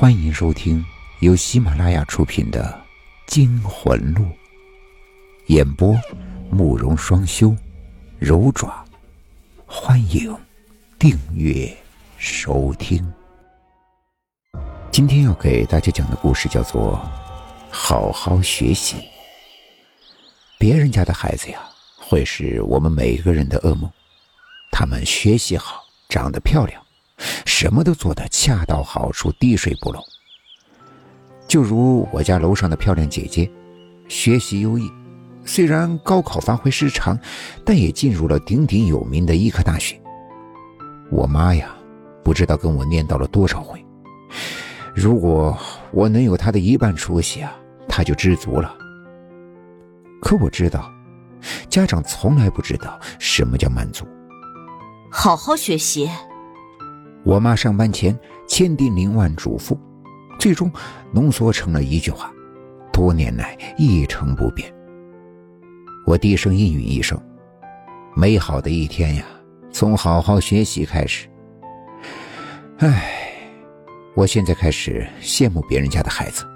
欢迎收听由喜马拉雅出品的《惊魂录》，演播慕容双修，柔爪。欢迎订阅收听。今天要给大家讲的故事叫做《好好学习》。别人家的孩子呀，会是我们每个人的噩梦。他们学习好，长得漂亮。什么都做得恰到好处，滴水不漏。就如我家楼上的漂亮姐姐，学习优异，虽然高考发挥失常，但也进入了鼎鼎有名的医科大学。我妈呀，不知道跟我念叨了多少回，如果我能有她的一半出息啊，她就知足了。可我知道，家长从来不知道什么叫满足。好好学习。我妈上班前千叮咛万嘱咐，最终浓缩成了一句话，多年来一成不变。我低声应允一声：“美好的一天呀，从好好学习开始。”唉，我现在开始羡慕别人家的孩子。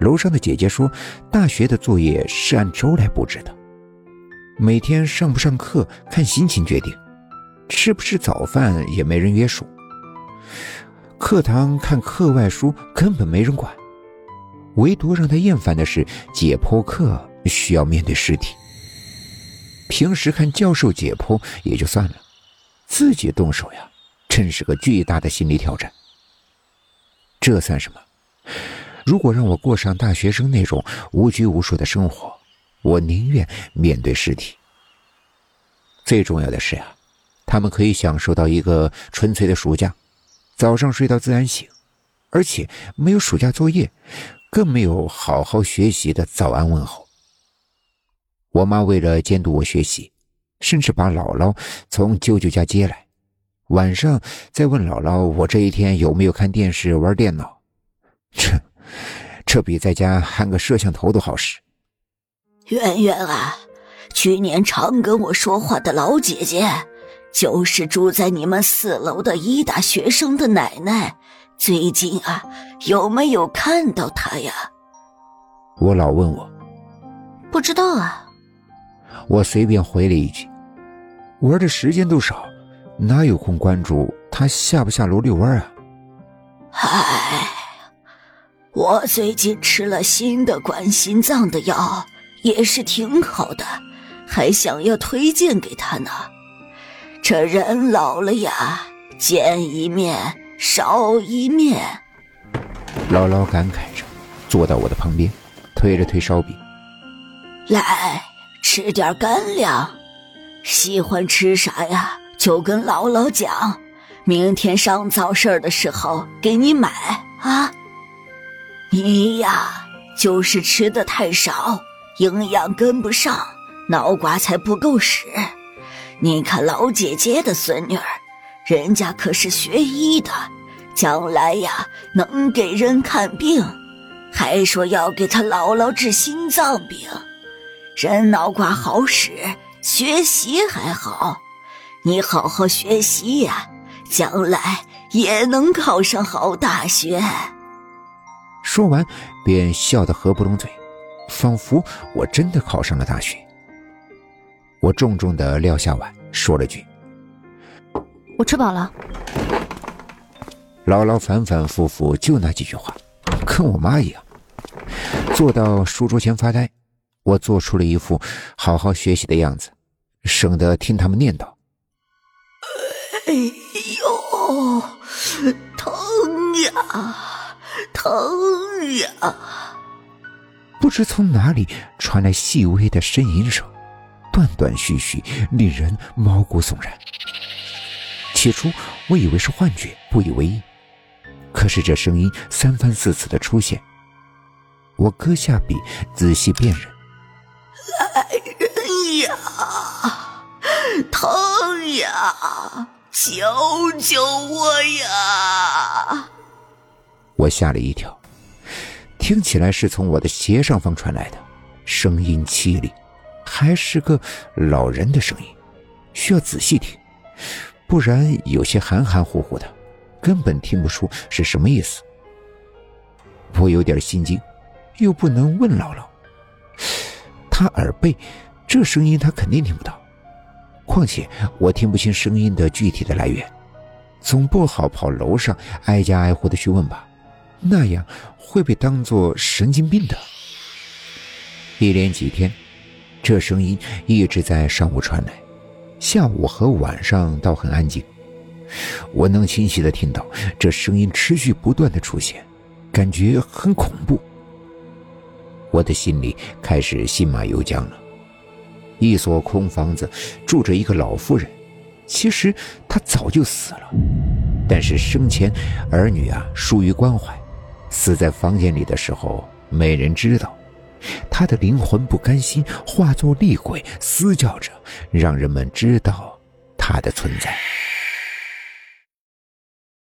楼上的姐姐说，大学的作业是按周来布置的，每天上不上课看心情决定。吃不吃早饭也没人约束，课堂看课外书根本没人管，唯独让他厌烦的是解剖课需要面对尸体。平时看教授解剖也就算了，自己动手呀，真是个巨大的心理挑战。这算什么？如果让我过上大学生那种无拘无束的生活，我宁愿面对尸体。最重要的是呀。他们可以享受到一个纯粹的暑假，早上睡到自然醒，而且没有暑假作业，更没有好好学习的早安问候。我妈为了监督我学习，甚至把姥姥从舅舅家接来，晚上再问姥姥我这一天有没有看电视、玩电脑。这，这比在家焊个摄像头都好使。圆圆啊，去年常跟我说话的老姐姐。就是住在你们四楼的医大学生的奶奶，最近啊，有没有看到她呀？我老问我，不知道啊。我随便回了一句，玩的时间都少，哪有空关注她下不下楼遛弯啊？唉，我最近吃了新的管心脏的药，也是挺好的，还想要推荐给她呢。这人老了呀，见一面少一面。姥姥感慨着，坐到我的旁边，推了推烧饼，来吃点干粮。喜欢吃啥呀？就跟姥姥讲，明天上早市的时候给你买啊。你呀，就是吃的太少，营养跟不上，脑瓜才不够使。你看老姐姐的孙女儿，人家可是学医的，将来呀能给人看病，还说要给她姥姥治心脏病。人脑瓜好使，学习还好，你好好学习呀，将来也能考上好大学。说完，便笑得合不拢嘴，仿佛我真的考上了大学。我重重的撂下碗，说了句：“我吃饱了。”姥姥反反复复就那几句话，跟我妈一样。坐到书桌前发呆，我做出了一副好好学习的样子，省得听他们念叨：“哎呦，疼呀，疼呀！”不知从哪里传来细微的呻吟声。断断续续，令人毛骨悚然。起初我以为是幻觉，不以为意。可是这声音三番四次的出现，我搁下笔，仔细辨认。来人呀！疼呀！救救我呀！我吓了一跳，听起来是从我的斜上方传来的，声音凄厉。还是个老人的声音，需要仔细听，不然有些含含糊糊的，根本听不出是什么意思。我有点心惊，又不能问姥姥。他耳背，这声音他肯定听不到。况且我听不清声音的具体的来源，总不好跑楼上挨家挨户的去问吧，那样会被当作神经病的。一连几天，这声音一直在上午传来，下午和晚上倒很安静。我能清晰的听到这声音持续不断的出现，感觉很恐怖。我的心里开始心马由缰了。一所空房子住着一个老妇人，其实她早就死了，但是生前儿女啊疏于关怀，死在房间里的时候没人知道，他的灵魂不甘心，化作厉鬼嘶叫着，让人们知道他的存在。